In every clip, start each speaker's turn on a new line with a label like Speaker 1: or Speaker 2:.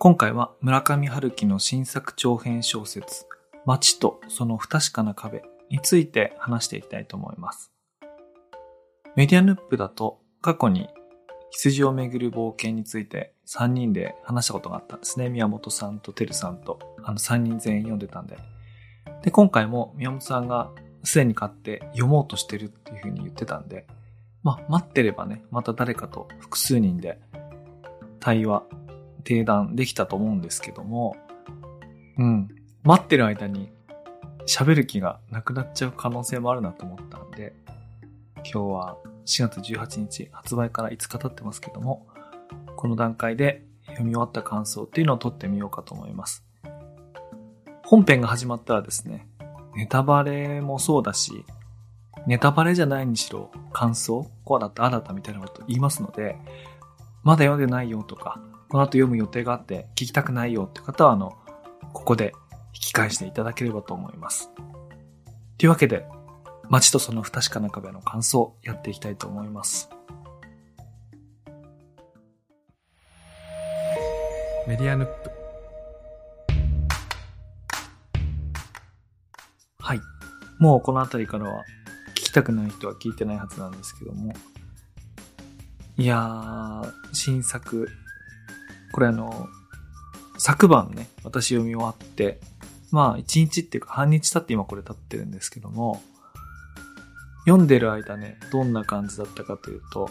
Speaker 1: 今回は村上春樹の新作長編小説、街とその不確かな壁について話していきたいと思います。メディアヌップだと過去に羊をめぐる冒険について3人で話したことがあったんですね。宮本さんとてるさんと、あの3人全員読んでたんで。で、今回も宮本さんがすでに買って読もうとしてるっていうふうに言ってたんで、まあ、待ってればね、また誰かと複数人で対話、定談できたと思うんですけども、うん。待ってる間に喋る気がなくなっちゃう可能性もあるなと思ったんで、今日は4月18日発売から5日経ってますけども、この段階で読み終わった感想っていうのを取ってみようかと思います。本編が始まったらですね、ネタバレもそうだし、ネタバレじゃないにしろ感想、こうだった、ああだったみたいなこと言いますので、まだ読んでないよとか、この後読む予定があって聞きたくないよって方は、あの、ここで引き返していただければと思います。というわけで、街とその不確かな壁の感想やっていきたいと思います。
Speaker 2: メディアヌップ
Speaker 1: はい。もうこの辺りからは聞きたくない人は聞いてないはずなんですけども。いやー、新作。これあの、昨晩ね、私読み終わって、まあ一日っていうか半日経って今これ経ってるんですけども、読んでる間ね、どんな感じだったかというと、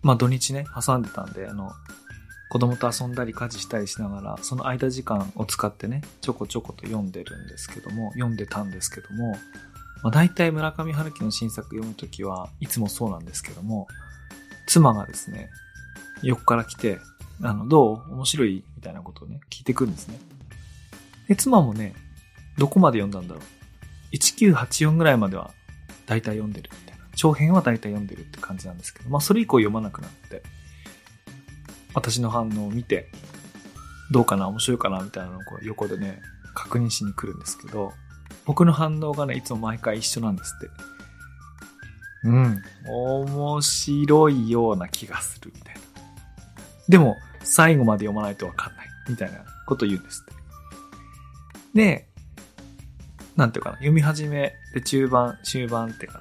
Speaker 1: まあ土日ね、挟んでたんで、あの、子供と遊んだり家事したりしながら、その間時間を使ってね、ちょこちょこと読んでるんですけども、読んでたんですけども、まあ、大体村上春樹の新作読むときはいつもそうなんですけども、妻がですね、横から来て、あの、どう？面白い？みたいなことをね、聞いてくるんですね。で、妻もね、どこまで読んだんだろう？1984ぐらいまでは大体読んでるみたいな。長編は大体読んでるって感じなんですけど、まあそれ以降読まなくなって、私の反応を見て、どうかな？面白いかな？みたいなのをこう横でね、確認しに来るんですけど、僕の反応がね、いつも毎回一緒なんですって。うん。面白いような気がするみたいな。でも、最後まで読まないとわかんない。みたいなことを言うんですって。で、なんていうかな、読み始めで中盤、終盤ってか、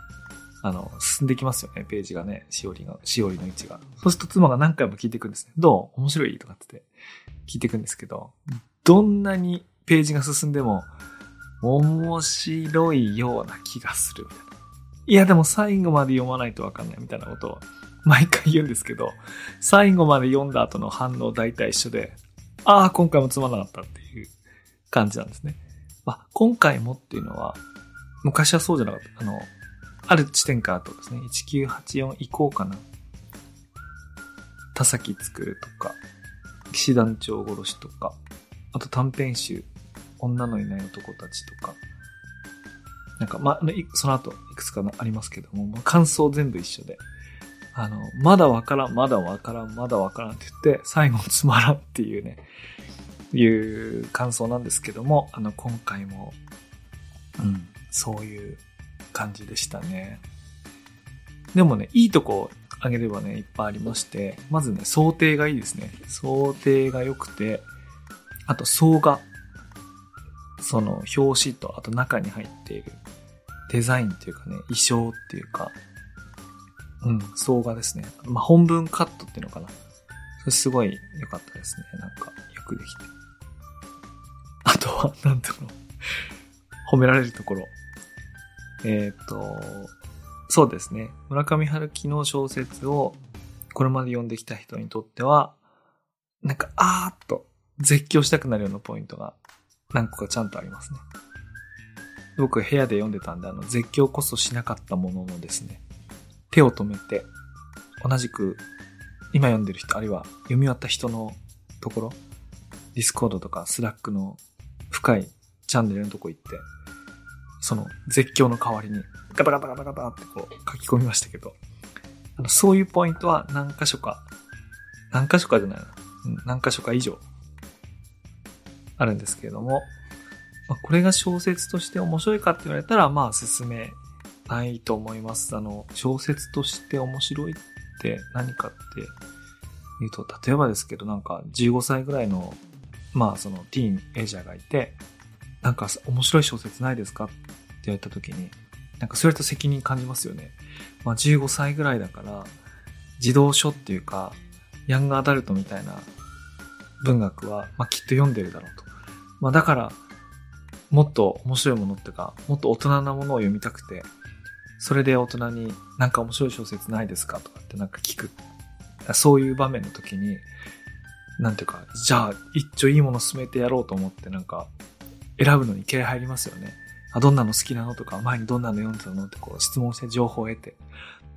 Speaker 1: あの、進んできますよね、ページがね、しおりが、しおりの位置が。そうすると妻が何回も聞いていくんですね。どう？面白い？とかって言って聞いていくんですけど、どんなにページが進んでも、面白いような気がするみたいな。いや、でも最後まで読まないとわかんないみたいなことを毎回言うんですけど、最後まで読んだ後の反応大体一緒で、ああ、今回もつまらなかったっていう感じなんですね。まあ、今回もっていうのは、昔はそうじゃなかった。あの、ある地点からとですね、1984以降かな。田崎作るとか、騎士団長殺しとか、あと短編集、女のいない男たちとか、なんか、まあ、その後、いくつかのありますけども、もう感想全部一緒で、あの、まだわからん、まだわからん、まだわからんって言って、最後つまらんっていうね、いう感想なんですけども、あの、今回も、うん、そういう感じでしたね。でもね、いいとこあげればね、いっぱいありまして、まずね、想定がいいですね。想定が良くて、あと、層が、その、表紙と、あと中に入っているデザインっていうかね、衣装っていうか、うん、層がですね。まあ、本文カットっていうのかな。それすごい良かったですね。なんか、よくできて。あとは、なんだろう。褒められるところ。えっ、と、そうですね。村上春樹の小説をこれまで読んできた人にとっては、なんか、あーっと絶叫したくなるようなポイントが何個かちゃんとありますね。僕部屋で読んでたんで、あの、絶叫こそしなかったもののですね、手を止めて、同じく今読んでる人、あるいは読み終わった人のところ、 Discord とか Slack の深いチャンネルのとこ行って、その絶叫の代わりにガタガタガタガタってこう書き込みましたけど、あのそういうポイントは何箇所か、何箇所かじゃないな、何箇所か以上あるんですけれども、まあ、これが小説として面白いかって言われたら、まあ進めないと思います。あの、小説として面白いって何かって言うと、例えばですけど、なんか15歳ぐらいの、まあそのティーンエイジャーがいて、なんか面白い小説ないですかって言われた時に、なんかそれと責任感じますよね。まあ15歳ぐらいだから、児童書っていうか、ヤングアダルトみたいな文学は、まあきっと読んでるだろうと。まあだから、もっと面白いものっていうか、もっと大人なものを読みたくて、それで大人になんか面白い小説ないですか？とかってなんか聞く。そういう場面の時に、なんていうか、じゃあ一丁いいもの進めてやろうと思ってなんか、選ぶのに気合入りますよね。あ、どんなの好きなの？とか、前にどんなの読んでたの？ってこう質問して情報を得て。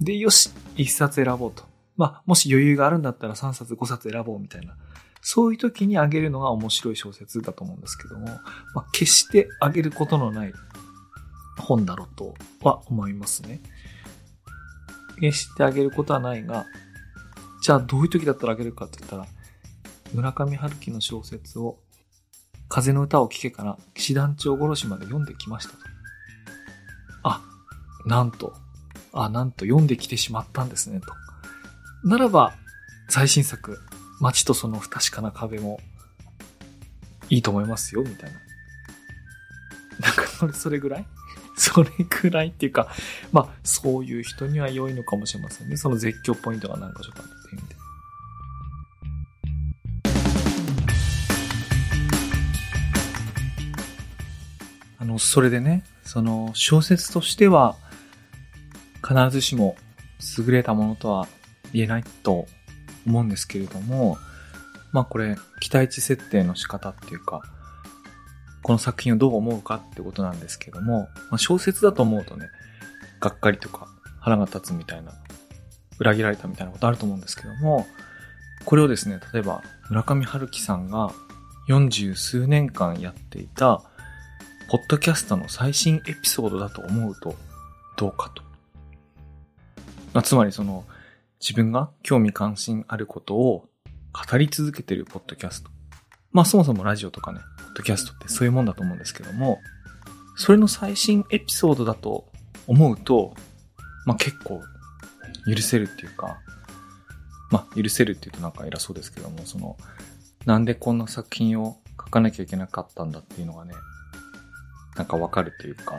Speaker 1: で、よし、一冊選ぼうと。まあ、もし余裕があるんだったら3冊5冊選ぼうみたいな。そういう時にあげるのが面白い小説だと思うんですけども、まあ、決してあげることのない本だろうとは思いますね。決してあげることはないが、じゃあどういう時だったらあげるかって言ったら、村上春樹の小説を風の歌を聴けから騎士団長殺しまで読んできましたと。あ、なんと、あ、なんと読んできてしまったんですねと。ならば、最新作、街とその不確かな壁もいいと思いますよ、みたいな。なんか、それ、それぐらい？それぐらいっていうか、まあ、そういう人には良いのかもしれませんね。その絶叫ポイントが何か所かっていう。あの、それでね、その小説としては、必ずしも優れたものとは言えないと思うんですけれども、まあこれ、期待値設定の仕方っていうか、この作品をどう思うかってことなんですけども、まあ、小説だと思うとね、がっかりとか腹が立つみたいな、裏切られたみたいなことあると思うんですけども、これをですね、例えば村上春樹さんが40数年間やっていた、ポッドキャストの最新エピソードだと思うと、どうかと。まあ、つまりその、自分が興味関心あることを語り続けてるポッドキャスト。まあそもそもラジオとかね、ポッドキャストってそういうもんだと思うんですけども、それの最新エピソードだと思うと、まあ結構許せるっていうか、まあ許せるって言うとなんか偉そうですけども、その、なんでこんな作品を書かなきゃいけなかったんだっていうのがね、なんかわかるというか、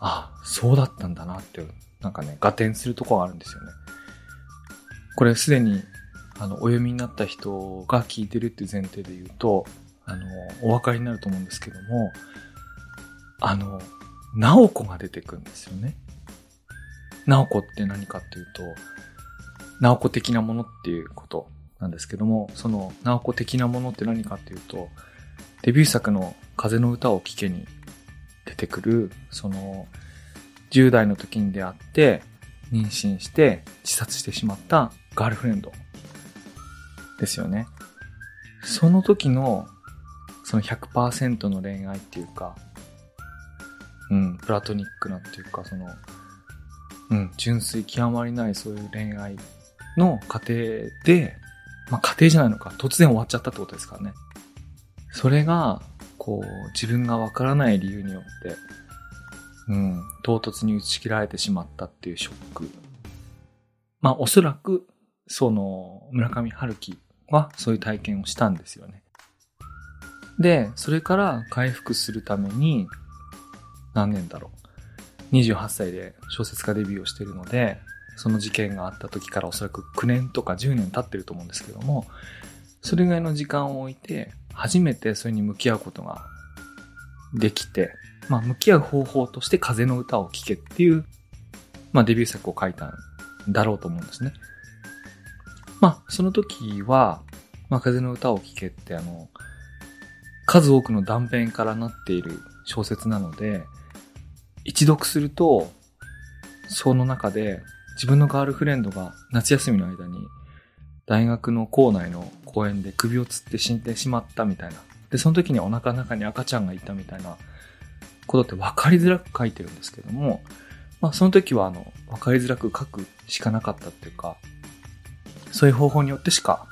Speaker 1: あ、そうだったんだなって、なんかね、合点するとこがあるんですよね。これすでにあの、お読みになった人が聞いてるっていう前提で言うと、あの、お分かりになると思うんですけども、あの、ナオコが出てくるんですよね。ナオコって何かっていうと、ナオコ的なものっていうことなんですけども、そのナオコ的なものって何かっていうと、デビュー作の風の歌を聴けに出てくる、その、10代の時に出会って、妊娠して自殺してしまったガールフレンドですよね。その時の、その100%の恋愛っていうか、うん、プラトニックなっていうか、その、うん、純粋極まりないそういう恋愛の過程で、まあ家庭じゃないのか、突然終わっちゃったってことですからね。それが、こう、自分がわからない理由によって、うん、唐突に打ち切られてしまったっていうショック。まあおそらく、その、村上春樹はそういう体験をしたんですよね。で、それから回復するために、何年だろう。28歳で小説家デビューをしているので、その事件があった時からおそらく9年とか10年経ってると思うんですけども、それぐらいの時間を置いて、初めてそれに向き合うことができて、まあ、向き合う方法として風の歌を聴けっていう、まあ、デビュー作を書いたんだろうと思うんですね。まあ、その時は、まあ、風の歌を聴けってあの、数多くの断片からなっている小説なので、一読すると、その中で自分のガールフレンドが夏休みの間に大学の校内の公園で首をつって死んでしまったみたいな。で、その時にお腹の中に赤ちゃんがいたみたいなことって分かりづらく書いてるんですけども、まあその時はあの、分かりづらく書くしかなかったっていうか、そういう方法によってしか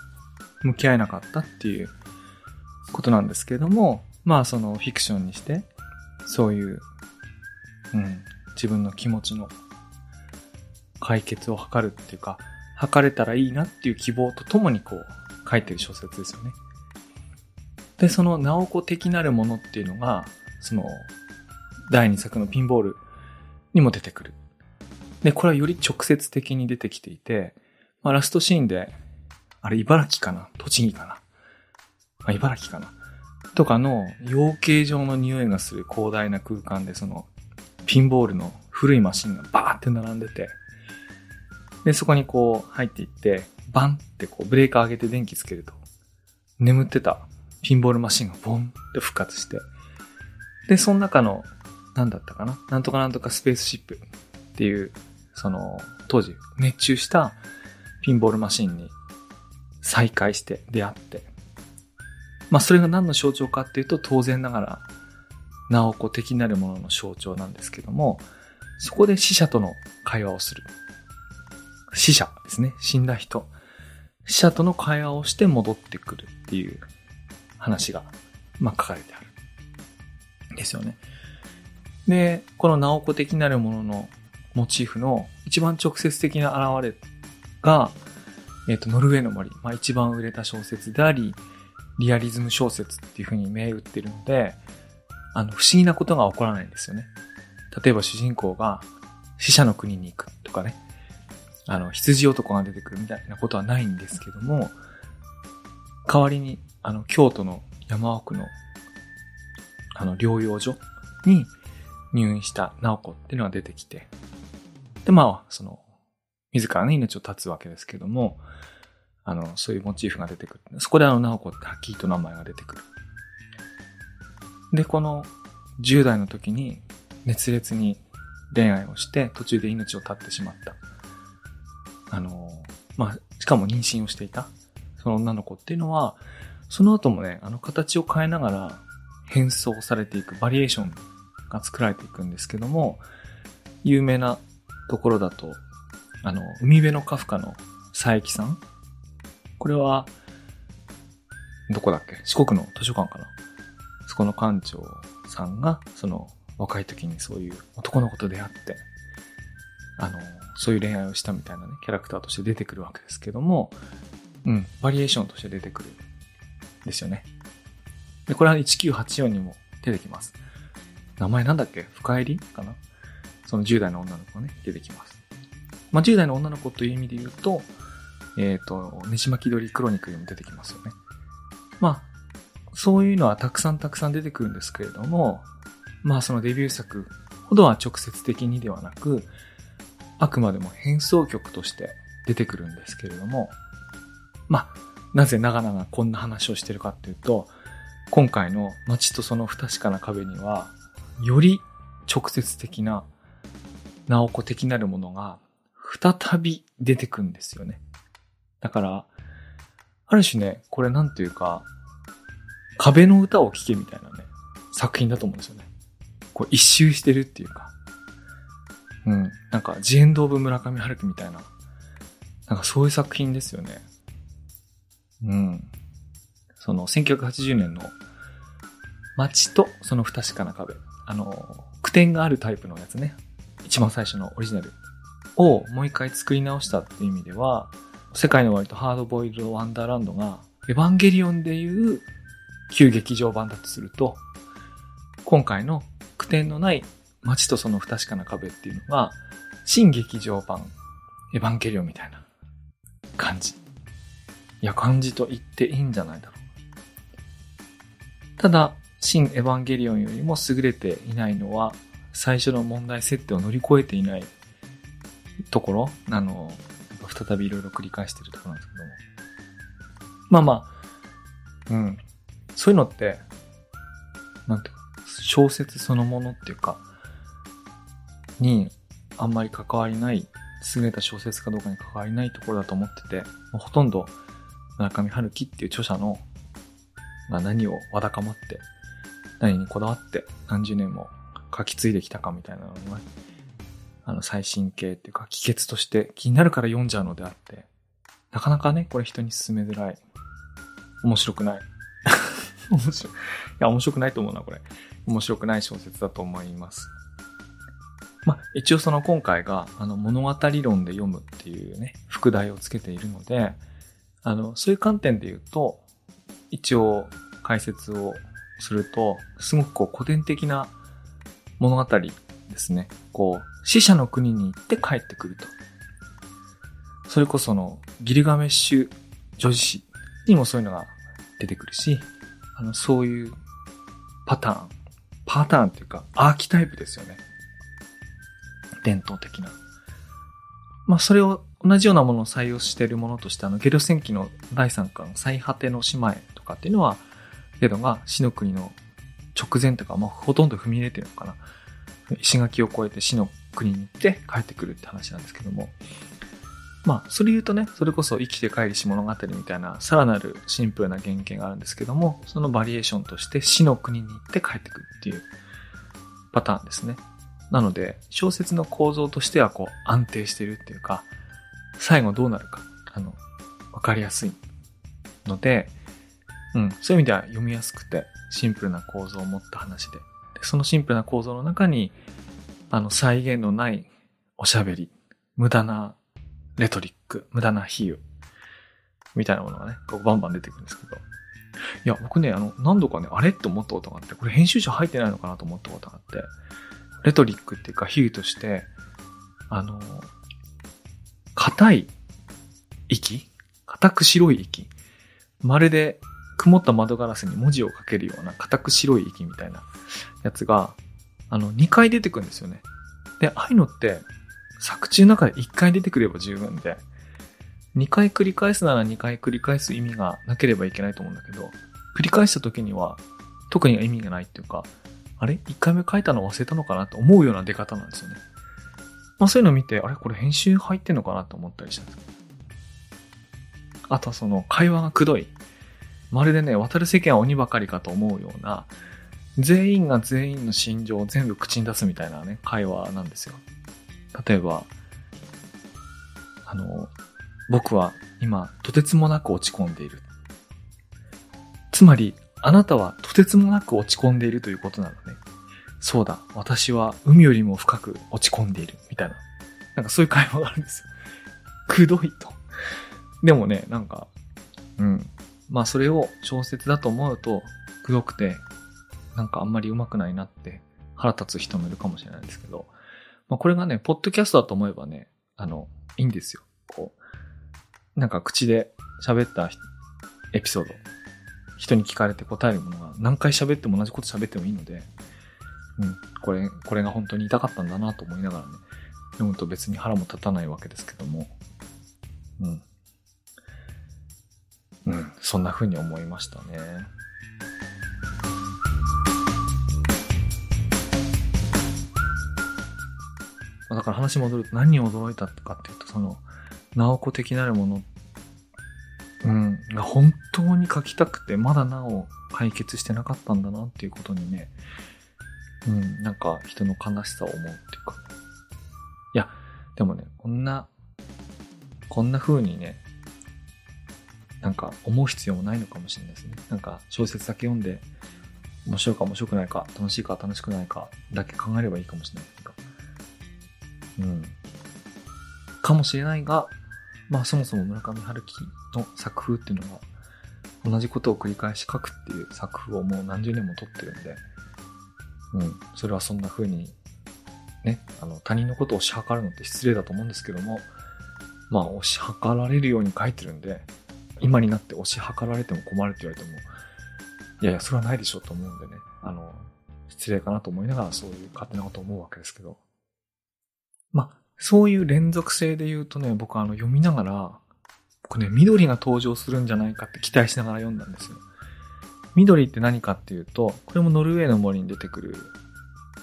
Speaker 1: 向き合えなかったっていうことなんですけれども、まあそのフィクションにして、そういう、うん、自分の気持ちの解決を図るっていうか、測れたらいいなっていう希望とともにこう書いてる小説ですよね。で、その直子的なるものっていうのが、その第2作のピンボールにも出てくる。で、これはより直接的に出てきていて、まあ、ラストシーンで、あれ茨城かな？栃木かな？あ、茨城かな？とかの養鶏場の匂いがする広大な空間でそのピンボールの古いマシンがバーって並んでて、で、そこにこう入っていって、バンってこうブレーカー上げて電気つけると、眠ってたピンボールマシンがボンって復活して、で、その中の、なんだったかな？なんとかなんとかスペースシップっていう、その、当時熱中したピンボールマシンに再会して出会って、まあそれが何の象徴かっていうと当然ながら、直子的なるものの象徴なんですけども、そこで死者との会話をする。死者ですね。死んだ人。死者との会話をして戻ってくるっていう話が、まあ書かれてある。ですよね。で、この直子的なるもののモチーフの一番直接的な現れが、えっ、ー、と、ノルウェーの森。まあ一番売れた小説であり、リアリズム小説っていう風に銘打ってるので、あの、不思議なことが起こらないんですよね。例えば主人公が死者の国に行くとかね、あの、羊男が出てくるみたいなことはないんですけども、代わりに、あの、京都の山奥の、あの、療養所に入院した直子っていうのが出てきて、で、まあ、その、自らね、命を絶つわけですけども、あの、そういうモチーフが出てくる。そこであの、直子ってはっきりと名前が出てくる。で、この10代の時に熱烈に恋愛をして途中で命を絶ってしまった。あの、まあ、しかも妊娠をしていた、その女の子っていうのは、その後もね、あの形を変えながら変装されていく、バリエーションが作られていくんですけども、有名なところだと、あの、海辺のカフカの佐伯さん？これは、どこだっけ？四国の図書館かな？そこの館長さんが、その、若い時にそういう男の子と出会って、あの、そういう恋愛をしたみたいなね、キャラクターとして出てくるわけですけども、うん、バリエーションとして出てくる。ですよね。で、これは1984にも出てきます。名前なんだっけ？深入り？かな？その10代の女の子がね、出てきます。まあ、10代の女の子という意味で言うと、えっ、ー、と、ねじ巻き鳥クロニクルにも出てきますよね。まあ、そういうのはたくさんたくさん出てくるんですけれども、まあそのデビュー作ほどは直接的にではなく、あくまでも変奏曲として出てくるんですけれども、まあ、なぜ長々こんな話をしてるかっていうと、今回の街とその不確かな壁には、より直接的な、直子的なるものが再び出てくんですよね。だから、ある種ね、これなんていうか、壁の歌を聴けみたいなね、作品だと思うんですよね。こう一周してるっていうか。うん。なんか、ジエンド・オブ・村上春樹みたいな。なんかそういう作品ですよね。うん。その、1980年の街とその不確かな壁。あの、句点があるタイプのやつね。一番最初のオリジナルをもう一回作り直したっていう意味では、世界の割とハードボイルドワンダーランドが、エヴァンゲリオンでいう旧劇場版だとすると、今回の句点のない街とその不確かな壁っていうのが、新劇場版エヴァンゲリオンみたいな感じ。いや、感じと言っていいんじゃないだろう。ただ、新エヴァンゲリオンよりも優れていないのは、最初の問題設定を乗り越えていないところ、あの、再びいろいろ繰り返してるところなんですけども。まあまあ、うん。そういうのって、なんていうか、小説そのものっていうか、にあんまり関わりない、優れた小説かどうかに関わりないところだと思ってて、もうほとんど村上春樹っていう著者の、まあ、何をわだかまって、何にこだわって何十年も書き継いできたかみたいなのには、あの最新形っていうか、帰結として気になるから読んじゃうのであって、なかなかね、これ人に勧めづらい。面白くない。面白い。いや、面白くないと思うな、これ。面白くない小説だと思います。まあ、一応その今回が、あの、物語論で読むっていうね、副題をつけているので、あの、そういう観点で言うと、一応解説をすると、すごくこう古典的な物語ですね。こう、死者の国に行って帰ってくると。それこその、ギルガメッシュ女子誌にもそういうのが出てくるし、あの、そういうパターン、パターンっていうか、アーキタイプですよね。伝統的な。まあ、それを同じようなものを採用しているものとして、あの、ゲド戦記の第3巻、最果ての島へとかっていうのは、ゲドが死の国の直前とか、まあ、ほとんど踏み入れてるのかな。石垣を越えて死の国に行って帰ってくるって話なんですけども。まあ、それ言うとね、それこそ生きて帰りし物語みたいな、さらなるシンプルな原型があるんですけども、そのバリエーションとして死の国に行って帰ってくるっていうパターンですね。なので、小説の構造としてはこう安定してるっていうか、最後どうなるか、あの、わかりやすいので、うん、そういう意味では読みやすくて、シンプルな構造を持った話。でそのシンプルな構造の中に、あの、再現のないおしゃべり、無駄なレトリック、無駄な比喩、みたいなものがね、こうバンバン出てくるんですけど。いや、僕ね、あの、何度かね、あれって思ったことがあって、これ編集者入ってないのかなと思ったことがあって、レトリックっていうか比喩として、あの、硬い息硬く白い息まるで曇った窓ガラスに文字を書けるような硬く白い息みたいなやつが、あの、2回出てくるんですよね。で、ああいうのって、作中の中で1回出てくれば十分で、2回繰り返すなら2回繰り返す意味がなければいけないと思うんだけど、繰り返した時には特に意味がないっていうか、あれ ?1 回目書いたの忘れたのかなと思うような出方なんですよね。まあそういうのを見て、あれ？これ編集入ってんのかなと思ったりしたんですあとはその会話がくどい。まるでね、渡る世間は鬼ばかりかと思うような、全員が全員の心情を全部口に出すみたいなね、会話なんですよ。例えば、あの、僕は今、とてつもなく落ち込んでいる。つまり、あなたはとてつもなく落ち込んでいるということなのね。そうだ、私は海よりも深く落ち込んでいる。みたいな。なんかそういう会話があるんですよ。くどいと。でもね、なんか、うん。まあそれを小説だと思うと、くどくて、なんかあんまり上手くないなって腹立つ人もいるかもしれないですけど、まあこれがね、ポッドキャストだと思えばね、あの、いいんですよ。こう、なんか口で喋ったエピソード、人に聞かれて答えるものが何回喋っても同じこと喋ってもいいので、うん、これ、これが本当に痛かったんだなと思いながらね、読むと別に腹も立たないわけですけども、うん。うん、そんな風に思いましたね。だから話戻ると何に驚いたかっていうと、その、直子的なるもの、うん、が本当に書きたくて、まだなお解決してなかったんだなっていうことにね、うん、なんか人の悲しさを思うっていうか。いや、でもね、こんな、こんな風にね、なんか思う必要もないのかもしれないですね。なんか小説だけ読んで、面白いか面白くないか、楽しいか楽しくないかだけ考えればいいかもしれないけど。うん。かもしれないが、まあそもそも村上春樹の作風っていうのは、同じことを繰り返し書くっていう作風をもう何十年も撮ってるんで、うん、それはそんな風に、ね、あの、他人のことを推し量るのって失礼だと思うんですけども、まあ、推し量られるように書いてるんで、今になって推し量られても困るって言われても、いやいや、それはないでしょうと思うんでね、あの、失礼かなと思いながらそういう勝手なこと思うわけですけど。まあ、そういう連続性で言うとね、僕はあの読みながら、僕ね、緑が登場するんじゃないかって期待しながら読んだんですよ。緑って何かっていうと、これもノルウェーの森に出てくる、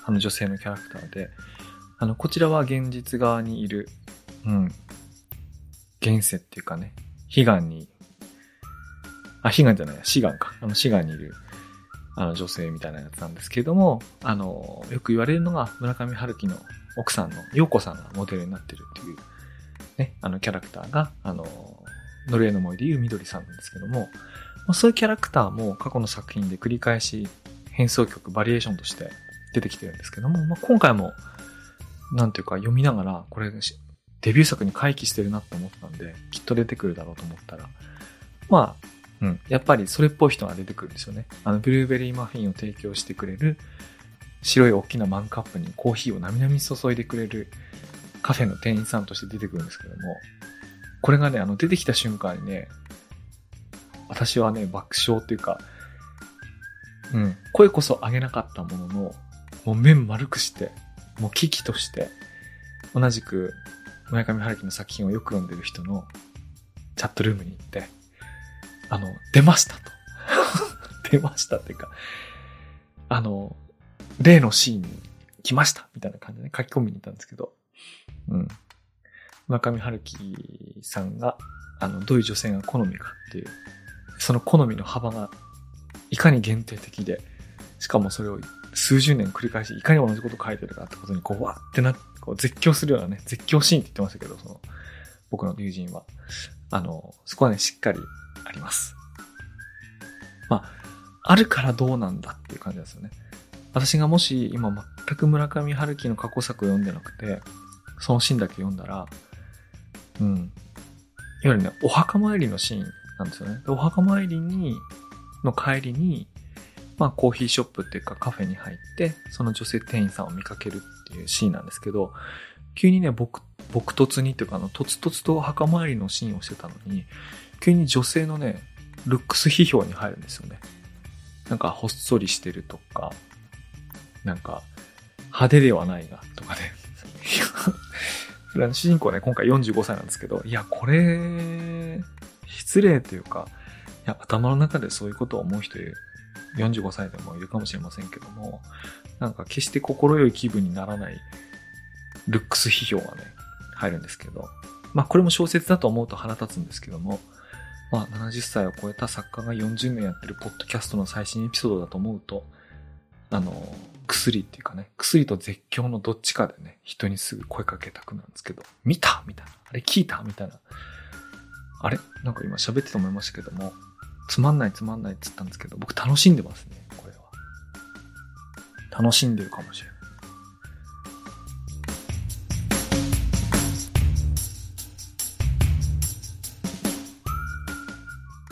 Speaker 1: あの女性のキャラクターで、あの、こちらは現実側にいる、うん、現世っていうかね、悲願に、あ、悲願じゃない、死願か。あの、死願にいる、あの、女性みたいなやつなんですけれども、あの、よく言われるのが、村上春樹の奥さんの陽子さんがモデルになってるっていう、ね、あの、キャラクターが、あの、ノルウェーの森でいう緑さんなんですけども、まあ、そういうキャラクターも過去の作品で繰り返し変奏曲、バリエーションとして出てきてるんですけども、まあ、今回もなんていうか読みながら、これ、デビュー作に回帰してるなって思ったんで、きっと出てくるだろうと思ったら、まあ、うん、やっぱりそれっぽい人が出てくるんですよね。あの、ブルーベリーマフィンを提供してくれる、白い大きなマンカップにコーヒーをなみなみ注いでくれるカフェの店員さんとして出てくるんですけども、これがね、あの、出てきた瞬間にね、私はね、爆笑っていうか、うん、声こそ上げなかったものの、もう面丸くして、もう危機として、同じく村上春樹の作品をよく読んでる人のチャットルームに行って、あの、出ましたと。出ましたっていうか、あの、例のシーンに来ましたみたいな感じで、ね、書き込みに行ったんですけど、うん。村上春樹さんが、あの、どういう女性が好みかっていう、その好みの幅がいかに限定的で、しかもそれを数十年繰り返し、いかに同じこと書いてるかってことに、こう、わってな、こう絶叫するようなね、絶叫シーンって言ってましたけど、その、僕の友人は。あの、そこはね、しっかりあります。まあ、あるからどうなんだっていう感じですよね。私がもし今全く村上春樹の過去作を読んでなくて、そのシーンだけ読んだら、うん。いわゆるね、お墓参りのシーンなんですよね。お墓参りに、の帰りに、まあコーヒーショップっていうかカフェに入って、その女性店員さんを見かけるっていうシーンなんですけど、急にね、僕、僕突にっていうか、あの、とつとつと墓参りのシーンをしてたのに、急に女性のね、ルックス批評に入るんですよね。なんか、ほっそりしてるとか、なんか、派手ではないが、とかね。それは主人公ね、今回45歳なんですけど、いや、これ、失礼というか、いや、頭の中でそういうことを思う人いる。45歳でもいるかもしれませんけども、なんか決して心よい気分にならないルックス批評がね、入るんですけど、まあこれも小説だと思うと腹立つんですけども、まあ70歳を超えた作家が40年やってるポッドキャストの最新エピソードだと思うと、あの、薬っていうかね、薬と絶叫のどっちかでね、人にすぐ声かけたくなんですけど、見たみたいな。あれ聞いたみたいな。あれ？なんか今喋ってて思いましたけども、つまんないつまんないって言ったんですけど、僕楽しんでますね、これは。楽しんでるかもしれない。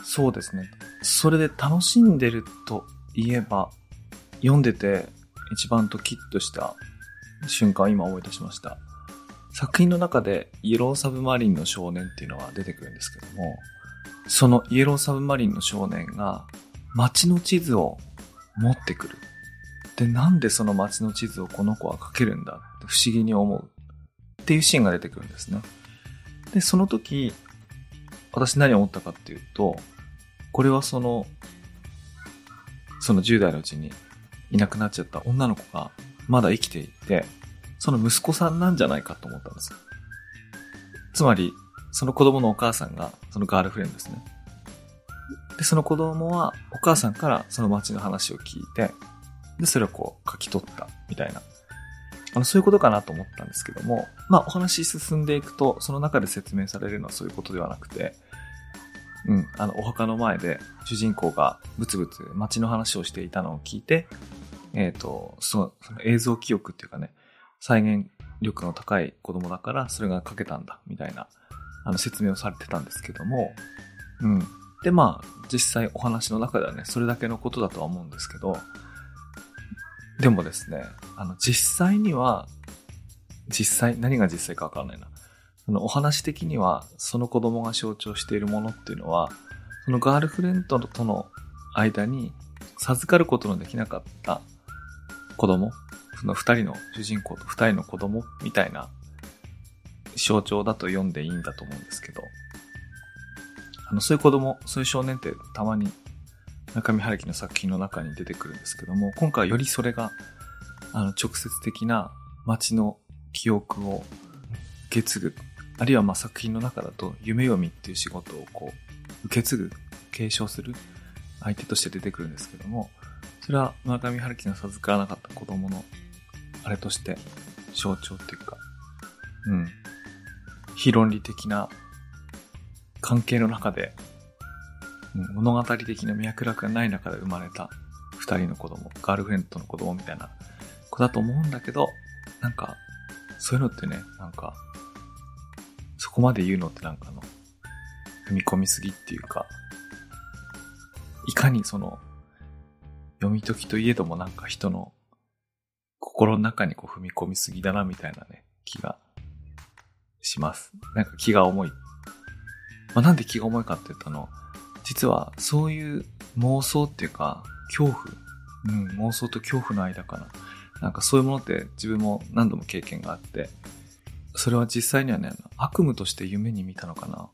Speaker 1: そうですね。それで楽しんでると言えば、読んでて一番ドキッとした瞬間を今思い出しました。作品の中でイエローサブマリンの少年っていうのは出てくるんですけども、そのイエローサブマリンの少年が街の地図を持ってくる。で、なんでその街の地図をこの子は書けるんだって不思議に思うっていうシーンが出てくるんですね。で、その時、私何を思ったかっていうと、これはその、その10代のうちにいなくなっちゃった女の子がまだ生きていて、その息子さんなんじゃないかと思ったんです。つまり、その子供のお母さんが、そのガールフレンドですね。で、その子供はお母さんからその街の話を聞いて、で、それをこう書き取ったみたいな。あの、そういうことかなと思ったんですけども、まあお話進んでいくと、その中で説明されるのはそういうことではなくて、うん、あの、お墓の前で主人公がブツブツ街の話をしていたのを聞いて、えっ、ー、と、その、その映像記憶っていうかね、再現力の高い子供だからそれが書けたんだ、みたいなあの説明をされてたんですけども、うん。で、まあ、実際お話の中ではね、それだけのことだとは思うんですけど、でもですね、あの、実際には、実際、何が実際かわからないな。そのお話的には、その子供が象徴しているものっていうのは、そのガールフレンドとの間に授かることのできなかった子供、その二人の主人公と二人の子供みたいな象徴だと読んでいいんだと思うんですけど、あの、そういう子供、そういう少年ってたまに中見春樹の作品の中に出てくるんですけども、今回よりそれが、あの、直接的な街の記憶を受け継ぐ、あるいはまあ作品の中だと夢読みっていう仕事をこう、受け継ぐ、継承する相手として出てくるんですけども、それは村上春樹が授からなかった子供のあれとして象徴っていうか、うん、非論理的な関係の中で、うん物語的な脈絡がない中で生まれた二人の子供、ガールフレンドの子供みたいな子だと思うんだけど、なんか、そういうのってね、なんか、そこまで言うのってなんかの、踏み込みすぎっていうか、いかにその、読み解きといえどもなんか人の心の中にこう踏み込みすぎだなみたいなね、気がします。なんか気が重い。まあ、なんで気が重いかって言ったの、実はそういう妄想っていうか、恐怖、うん、妄想と恐怖の間かな。なんかそういうものって自分も何度も経験があって、それは実際にはね、悪夢として夢に見たのかな。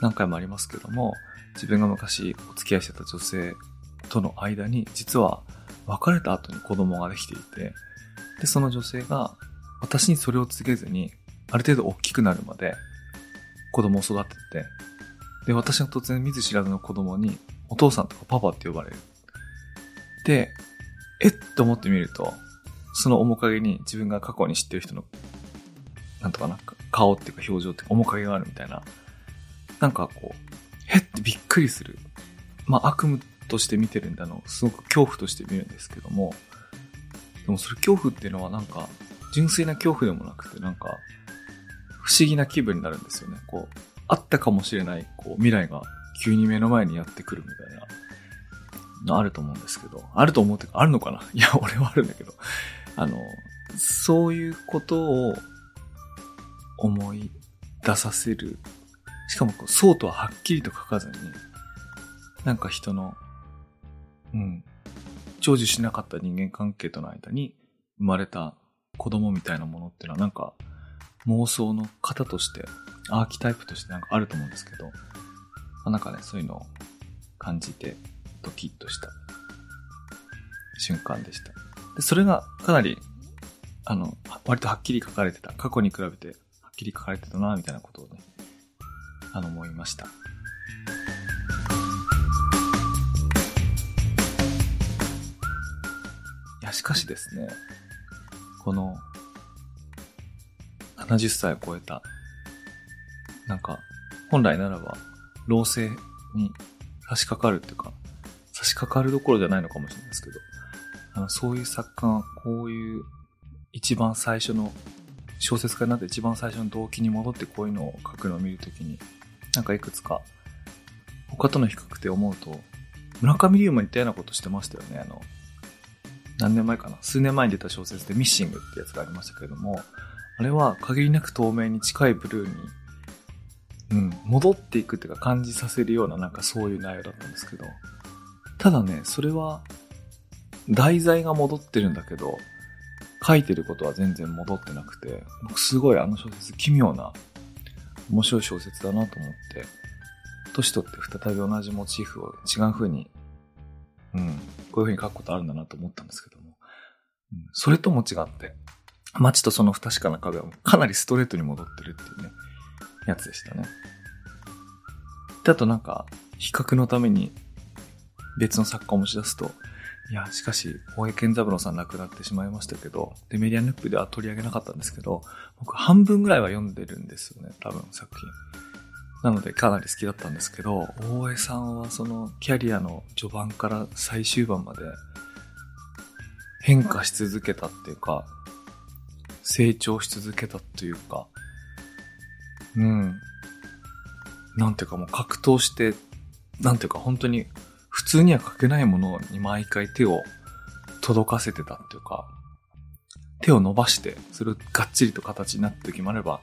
Speaker 1: 何回もありますけども、自分が昔お付き合いしてた女性との間に、実は別れた後に子供ができていて、で、その女性が私にそれを告げずに、ある程度大きくなるまで子供を育てて、で、私が突然見ず知らずの子供にお父さんとかパパって呼ばれる。で、えっ？と思ってみると、その面影に自分が過去に知ってる人の、なんとかな、顔っていうか表情っていうか面影があるみたいな、なんかこう、へっ？てびっくりする。まあ悪夢として見てるんだの、すごく恐怖として見るんですけども、でもそれ恐怖っていうのはなんか、純粋な恐怖でもなくて、なんか、不思議な気分になるんですよね。こう、あったかもしれない、こう、未来が急に目の前にやってくるみたいな、のあると思うんですけど、あると思うってか、あるのかないや、俺はあるんだけど、あの、そういうことを思い出させる。しかもこう、そうとははっきりと書かずに、なんか人の、うん、成就しなかった人間関係との間に生まれた子供みたいなものっていうのはなんか妄想の型として、アーキタイプとしてなんかあると思うんですけど、ま、なんかね、そういうのを感じてドキッとした瞬間でした。で、それがかなり、あの、割とはっきり書かれてた。過去に比べてはっきり書かれてたな、みたいなことをね、あの、思いました。しかしですね、この、70歳を超えた、なんか、本来ならば、老成に差し掛かるっていうか、差し掛かるどころじゃないのかもしれないですけど、あのそういう作家がこういう一番最初の小説家になって一番最初の動機に戻ってこういうのを書くのを見るときに、なんかいくつか他との比較で思うと、村上龍も似たようなことしてましたよね。あの、何年前かな？数年前に出た小説でミッシングってやつがありましたけれども、あれは限りなく透明に近いブルーに、うん、戻っていくっていうか感じさせるようななんかそういう内容だったんですけど、ただね、それは題材が戻ってるんだけど、書いてることは全然戻ってなくて、僕すごいあの小説奇妙な面白い小説だなと思って、年取って再び同じモチーフを違う風に、うん、こういう風に書くことあるんだなと思ったんですけども、うん、それとも違って、街とその不確かな壁はかなりストレートに戻ってるっていうね、やつでしたね。で、あとなんか、比較のために別の作家を持ち出すと、いや、しかし、大江健三郎さん亡くなってしまいましたけど、で、メディアヌップでは取り上げなかったんですけど、僕半分ぐらいは読んでるんですよね、多分作品。なのでかなり好きだったんですけど、大江さんはそのキャリアの序盤から最終盤まで変化し続けたっていうか、成長し続けたっていうか、うん。なんていうかもう格闘して、なんていうか本当に普通には書けないものに毎回手を届かせてたっていうか、手を伸ばして、それをがっちりと形になった時もあれば、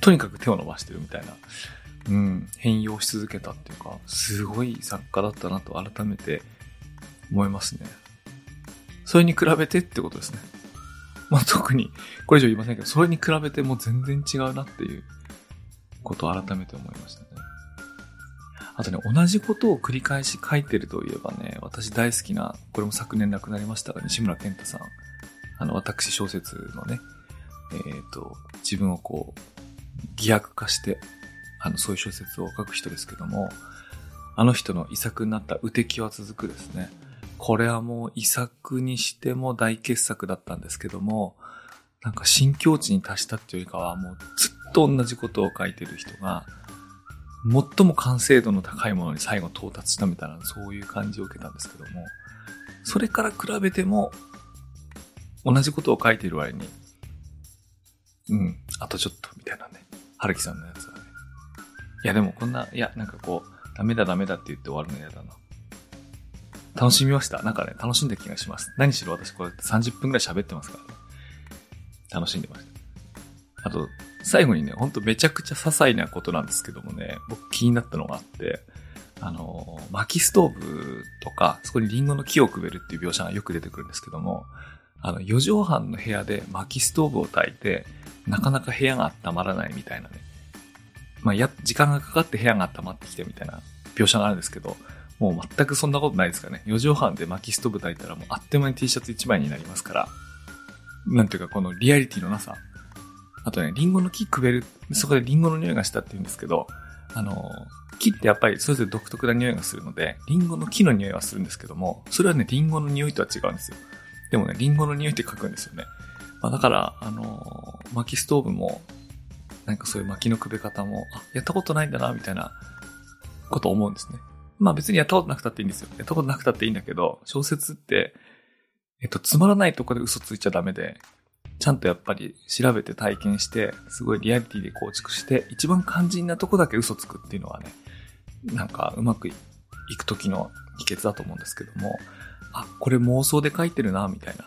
Speaker 1: とにかく手を伸ばしてるみたいな、うん、変容し続けたっていうか、すごい作家だったなと改めて思いますね。それに比べてってことですね。まあ、特に、これ以上言いませんけど、それに比べても全然違うなっていうことを改めて思いましたね。あとね、同じことを繰り返し書いてるといえばね、私大好きな、これも昨年亡くなりましたが、西村健太さん。あの、私小説のね、えっ、ー、と、自分をこう、偽悪化して、あの、そういう小説を書く人ですけども、あの人の遺作になった雨滴は続くですね。これはもう遺作にしても大傑作だったんですけども、なんか新境地に達したっていうよりかはもうずっと同じことを書いてる人が、最も完成度の高いものに最後到達したみたいな、そういう感じを受けたんですけども、それから比べても、同じことを書いている割に、うん、あとちょっと、みたいなね。春樹さんのやつは。いや、でもこんな、いや、なんかこう、ダメだダメだって言って終わるの嫌だな。楽しみました？なんかね、楽しんだ気がします。何しろ私こうやって30分くらい喋ってますからね。楽しんでました。あと、最後にね、ほんとめちゃくちゃ些細なことなんですけどもね、僕気になったのがあって、あの、薪ストーブとか、そこにリンゴの木をくべるっていう描写がよく出てくるんですけども、あの、4畳半の部屋で薪ストーブを焚いて、なかなか部屋が温まらないみたいなね。まあ、や、時間がかかって部屋が温まってきてみたいな描写があるんですけど、もう全くそんなことないですかね。4畳半で薪ストーブ焚いたらもうあっという間に T シャツ1枚になりますから、なんていうかこのリアリティのなさ。あとね、リンゴの木くべる、そこでリンゴの匂いがしたって言うんですけど、あの、木ってやっぱりそれぞれ独特な匂いがするので、リンゴの木の匂いはするんですけども、それはね、リンゴの匂いとは違うんですよ。でもね、リンゴの匂いって書くんですよね。まあ、だから、あのー薪ストーブも、なんかそういう薪のくべ方も、あ、やったことないんだな、みたいなこと思うんですね。まあ別にやったことなくたっていいんですよ。やったことなくたっていいんだけど、小説って、えっと、つまらないとこで嘘ついちゃダメで、ちゃんとやっぱり調べて体験して、すごいリアリティで構築して、一番肝心なとこだけ嘘つくっていうのはね、なんかうまくいく時の秘訣だと思うんですけども、あ、これ妄想で書いてるな、みたいな。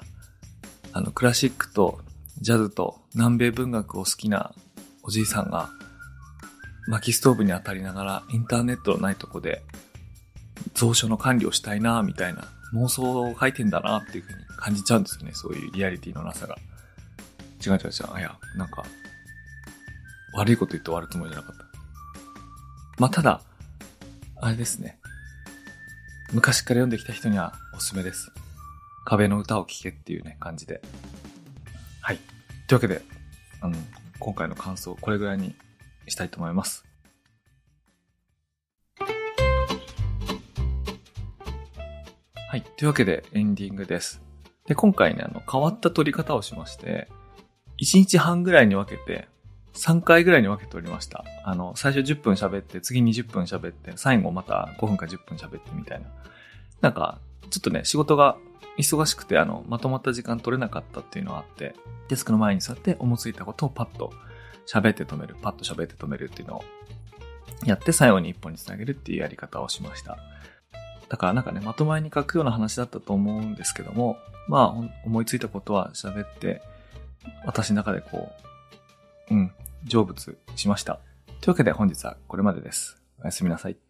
Speaker 1: あの、クラシックとジャズと南米文学を好きなおじいさんが、薪ストーブに当たりながらインターネットのないとこで蔵書の管理をしたいな、みたいな妄想を書いてんだな、っていうふうに感じちゃうんですよね。そういうリアリティのなさが。違う違う違う。あ、いや、なんか、悪いこと言って終わるつもりじゃなかった。まあ、ただ、あれですね。昔から読んできた人にはおすすめです。壁の歌を聴けっていうね、感じで。はい。というわけで、あの、今回の感想、これぐらいにしたいと思います。はい。というわけで、エンディングです。で、今回ね、あの、変わった撮り方をしまして、1日半ぐらいに分けて、3回ぐらいに分けておりました。あの、最初10分喋って、次20分喋って、最後また5分か10分喋ってみたいな。なんか、ちょっとね、仕事が忙しくて、あの、まとまった時間取れなかったっていうのがあって、デスクの前に座って思いついたことをパッと喋って止める、パッと喋って止めるっていうのをやって最後に一本につなげるっていうやり方をしました。だからなんかね、まとまりに書くような話だったと思うんですけども、まあ、思いついたことは喋って、私の中でこう、うん、成仏しました。というわけで本日はこれまでです。おやすみなさい。